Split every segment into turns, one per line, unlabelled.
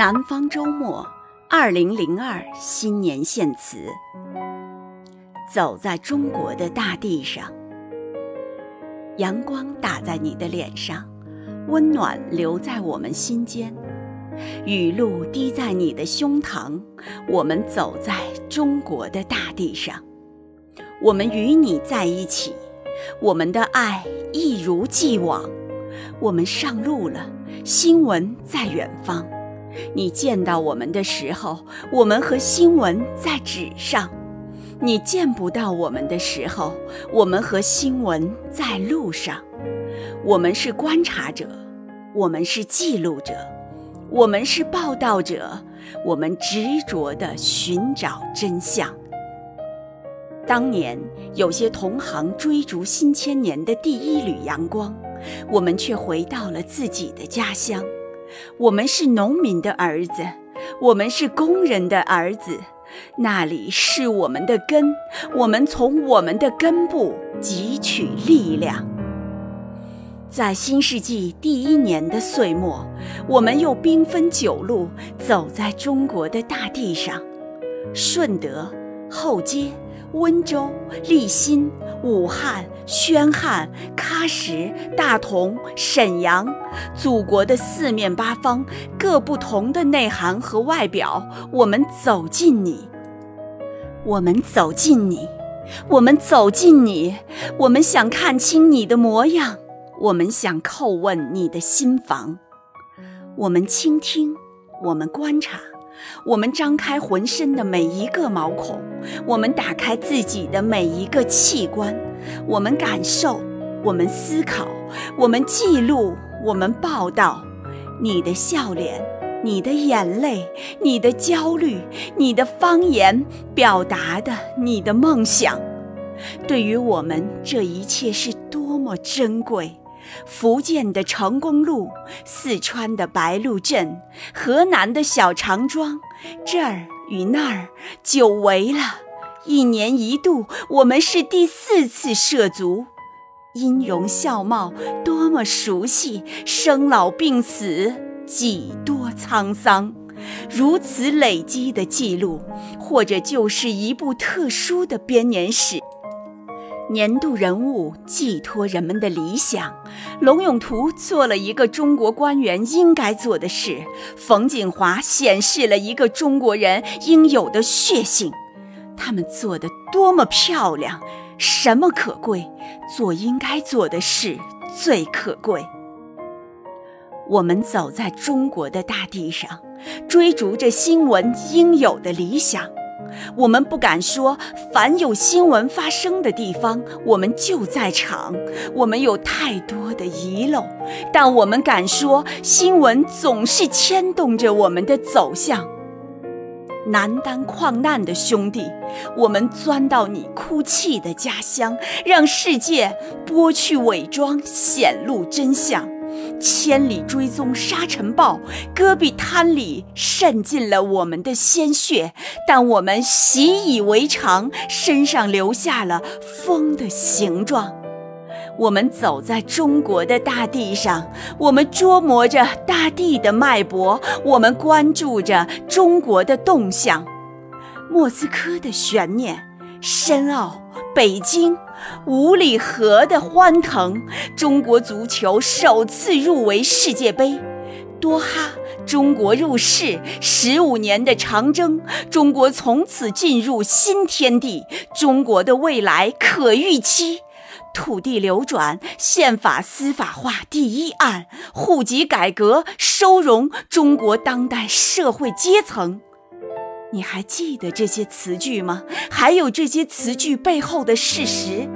南方周末，二零零二新年献词。走在中国的大地上，阳光打在你的脸上，温暖留在我们心间；雨露滴在你的胸膛，我们走在中国的大地上。我们与你在一起，我们的爱一如既往。我们上路了，新闻在远方。你见到我们的时候，我们和新闻在纸上；你见不到我们的时候，我们和新闻在路上。我们是观察者，我们是记录者，我们是报道者，我们执着地寻找真相。当年有些同行追逐新千年的第一缕阳光，我们却回到了自己的家乡。我们是农民的儿子，我们是工人的儿子，那里是我们的根，我们从我们的根部汲取力量。在新世纪第一年的岁末，我们又兵分九路，走在中国的大地上，顺德、后街。温州、利辛、武汉、宣汉、喀什、大同、沈阳，祖国的四面八方，各不同的内涵和外表，我们走进你，我们走进你，我们走进你，我们想看清你的模样，我们想叩问你的心房，我们倾听，我们观察。我们张开浑身的每一个毛孔，我们打开自己的每一个器官，我们感受，我们思考，我们记录，我们报道。你的笑脸，你的眼泪，你的焦虑，你的方言表达的你的梦想，对于我们这一切是多么珍贵。福建的成功路，四川的白鹿镇，河南的小长庄，这儿与那儿，久违了。一年一度，我们是第四次涉足，音容笑貌多么熟悉，生老病死几多沧桑，如此累积的记录，或者就是一部特殊的编年史。年度人物寄托人们的理想，龙永图做了一个中国官员应该做的事，冯锦华显示了一个中国人应有的血性。他们做的多么漂亮！什么可贵？做应该做的事最可贵。我们走在中国的大地上，追逐着新闻应有的理想。我们不敢说，凡有新闻发生的地方，我们就在场。我们有太多的遗漏，但我们敢说，新闻总是牵动着我们的走向。难担矿难的兄弟，我们钻到你哭泣的家乡，让世界剥去伪装，显露真相。千里追踪沙尘暴，戈壁滩里渗进了我们的鲜血，但我们习以为常，身上留下了风的形状。我们走在中国的大地上，我们琢磨着大地的脉搏，我们关注着中国的动向。莫斯科的悬念，深奥。北京五里河的欢腾，中国足球首次入围世界杯；多哈，中国入世十五年的长征，中国从此进入新天地，中国的未来可预期。土地流转，宪法司法化第一案，户籍改革，收容中国当代社会阶层。你还记得这些词句吗？还有这些词句背后的事实。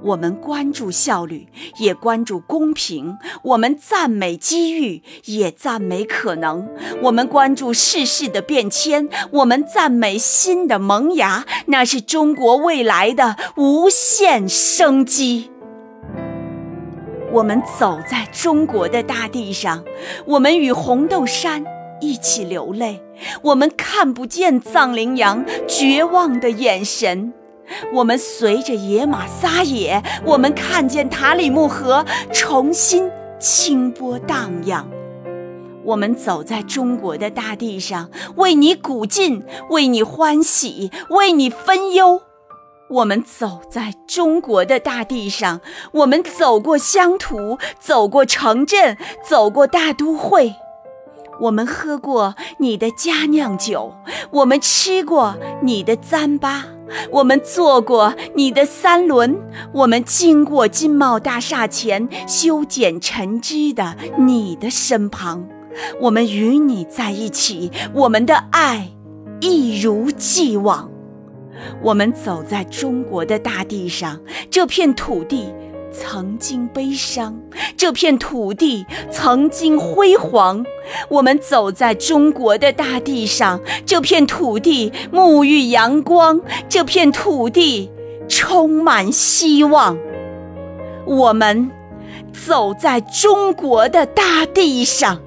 我们关注效率，也关注公平；我们赞美机遇，也赞美可能；我们关注世事的变迁，我们赞美新的萌芽。那是中国未来的无限生机。我们走在中国的大地上，我们与红豆杉。一起流泪，我们看不见藏羚羊绝望的眼神；我们随着野马撒野，我们看见塔里木河重新清波荡漾；我们走在中国的大地上，为你鼓劲，为你欢喜，为你分忧。我们走在中国的大地上，我们走过乡土，走过城镇，走过大都会。我们喝过你的佳酿酒，我们吃过你的糌粑，我们坐过你的三轮，我们经过金茂大厦前修剪陈枝的你的身旁，我们与你在一起，我们的爱一如既往。我们走在中国的大地上，这片土地曾经悲伤，这片土地曾经辉煌。我们走在中国的大地上，这片土地沐浴阳光，这片土地充满希望。我们走在中国的大地上。